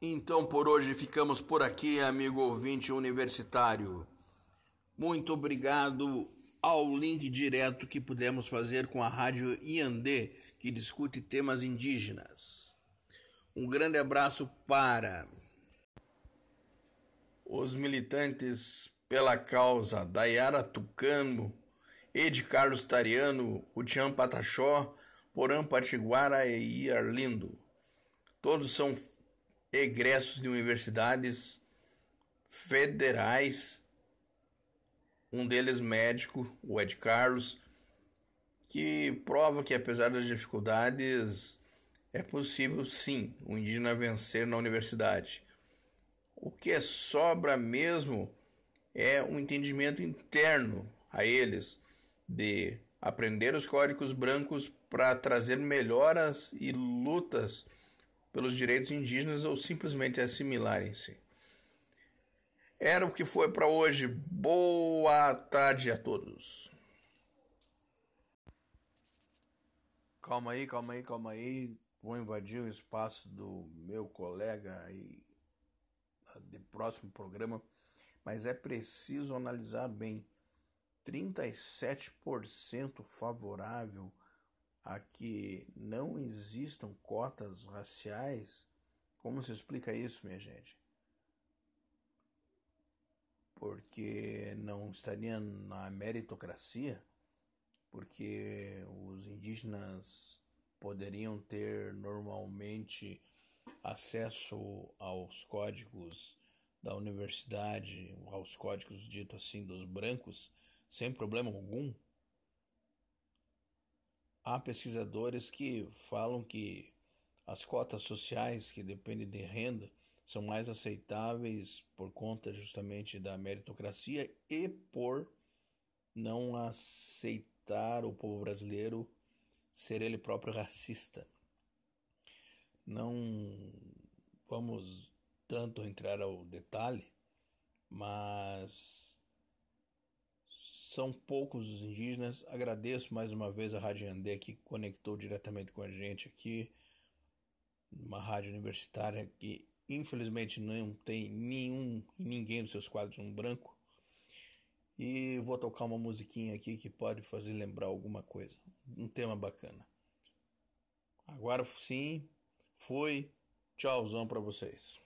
Então por hoje ficamos por aqui, amigo ouvinte universitário. Muito obrigado ao link direto que pudemos fazer com a Rádio Iandê, que discute temas indígenas. Um grande abraço para os militantes pela causa Dayara Tucano, Ed Carlos Tariano, Rutian Patachó, Porã Patiguara e Arlindo. Todos são egressos de universidades federais, um deles médico, o Ed Carlos, que prova que apesar das dificuldades é possível sim o um indígena vencer na universidade. O que sobra mesmo é um entendimento interno a eles de aprender os códigos brancos para trazer melhoras e lutas pelos direitos indígenas ou simplesmente assimilarem-se. Era o que foi para hoje. Boa tarde a todos. Calma aí, calma aí, calma aí. Vou invadir o espaço do meu colega aí de próximo programa, mas é preciso analisar bem. 37% favorável a que não existam cotas raciais, como se explica isso, minha gente? Porque não estaria na meritocracia? Porque os indígenas poderiam ter normalmente acesso aos códigos da universidade, aos códigos ditos assim dos brancos, sem problema algum? Há pesquisadores que falam que as cotas sociais que dependem de renda são mais aceitáveis por conta justamente da meritocracia e por não aceitar o povo brasileiro ser ele próprio racista. Não vamos tanto entrar ao detalhe, mas são poucos os indígenas. Agradeço mais uma vez a Rádio Andê que conectou diretamente com a gente aqui. Uma rádio universitária que infelizmente não tem nenhum e ninguém dos seus quadros um branco. E vou tocar uma musiquinha aqui que pode fazer lembrar alguma coisa. Um tema bacana. Agora sim, foi. Tchauzão para vocês.